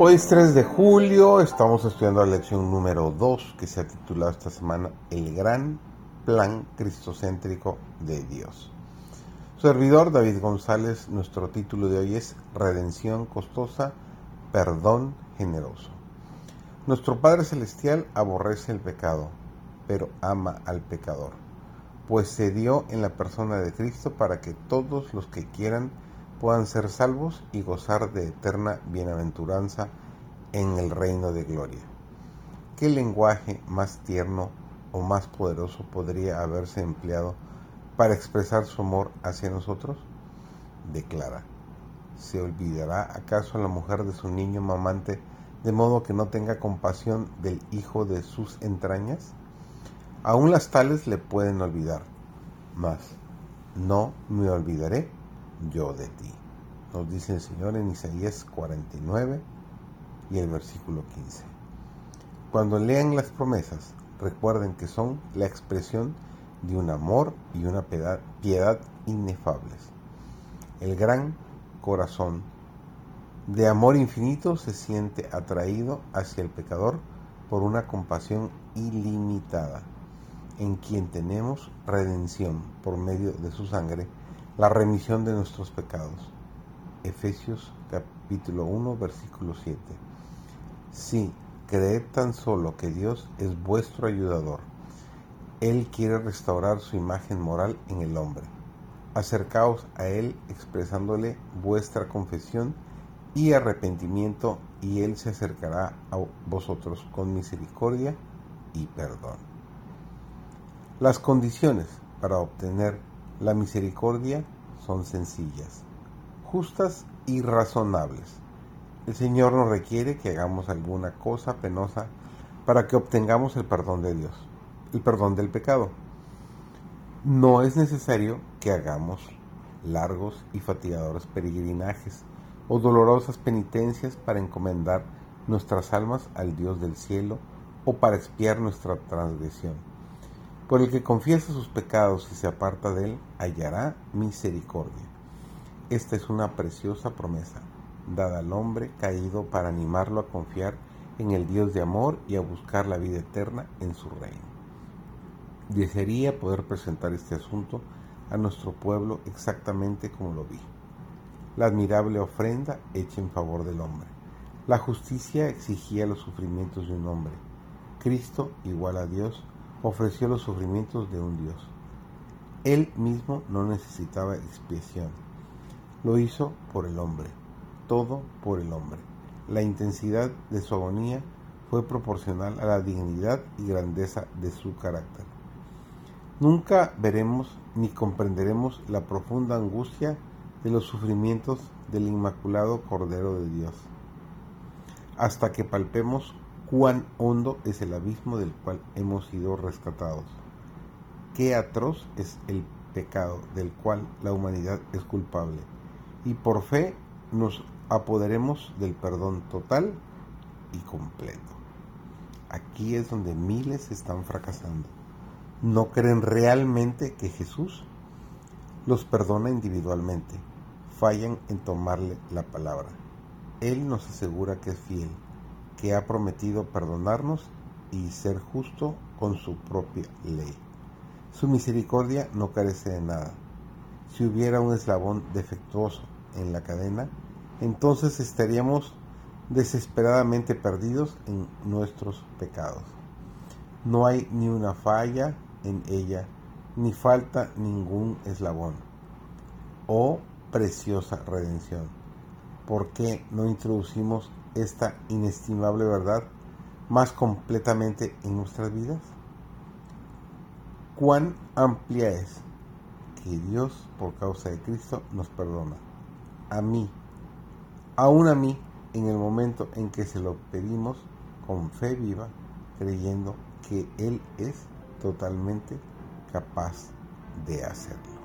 Hoy es 3 de julio, estamos estudiando la lección número 2 que se ha titulado esta semana El gran plan cristocéntrico de Dios. servidor David González, nuestro título de hoy es Redención costosa, perdón generoso. Nuestro Padre Celestial aborrece el pecado, pero ama al pecador, pues se dio en la persona de Cristo para que todos los que quieran puedan ser salvos y gozar de eterna bienaventuranza en el reino de gloria. ¿Qué lenguaje más tierno o más poderoso podría haberse empleado para expresar su amor hacia nosotros? Declara, ¿se olvidará acaso la mujer de su niño mamante de modo que no tenga compasión del hijo de sus entrañas? Aún las tales le pueden olvidar, mas no me olvidaré yo de ti. Nos dice el Señor en Isaías 49 y el versículo 15. Cuando lean las promesas, recuerden que son la expresión de un amor y una piedad, inefables. El gran corazón de amor infinito se siente atraído hacia el pecador por una compasión ilimitada, en quien tenemos redención por medio de su sangre la remisión de nuestros pecados. Efesios capítulo 1, versículo 7. Sí, creed tan solo que Dios es vuestro ayudador. Él quiere restaurar su imagen moral en el hombre. Acercaos a Él expresándole vuestra confesión y arrepentimiento y Él se acercará a vosotros con misericordia y perdón. Las condiciones para obtener la misericordia son sencillas, justas y razonables. El Señor nos requiere que hagamos alguna cosa penosa para que obtengamos el perdón de Dios, el perdón del pecado. No es necesario que hagamos largos y fatigadores peregrinajes o dolorosas penitencias para encomendar nuestras almas al Dios del cielo o para expiar nuestra transgresión. Por el que confiesa sus pecados y se aparta de él, hallará misericordia. Esta es una preciosa promesa, dada al hombre caído para animarlo a confiar en el Dios de amor y a buscar la vida eterna en su reino. Desearía poder presentar este asunto a nuestro pueblo exactamente como lo vi. La admirable ofrenda hecha en favor del hombre. La justicia exigía los sufrimientos de un hombre. Cristo, igual a Dios, ofreció los sufrimientos de un Dios. Él mismo no necesitaba expiación. Lo hizo por el hombre, todo por el hombre. La intensidad de su agonía fue proporcional a la dignidad y grandeza de su carácter. Nunca veremos ni comprenderemos la profunda angustia de los sufrimientos del Inmaculado Cordero de Dios, hasta que palpemos cuán hondo es el abismo del cual hemos sido rescatados. Qué atroz es el pecado del cual la humanidad es culpable. Y por fe nos apoderemos del perdón total y completo. Aquí es donde miles están fracasando. No creen realmente que Jesús los perdona individualmente. Fallan en tomarle la palabra. Él nos asegura que es fiel que ha prometido perdonarnos y ser justo con su propia ley. Su misericordia no carece de nada. Si hubiera un eslabón defectuoso en la cadena, entonces estaríamos desesperadamente perdidos en nuestros pecados. No hay ni una falla en ella, ni falta ningún eslabón. Oh preciosa redención, ¿por qué no introducimos esta inestimable verdad más completamente en nuestras vidas? ¿Cuán amplia es que Dios, por causa de Cristo, nos perdona? A mí, aún a mí, en el momento en que se lo pedimos con fe viva, creyendo que Él es totalmente capaz de hacerlo.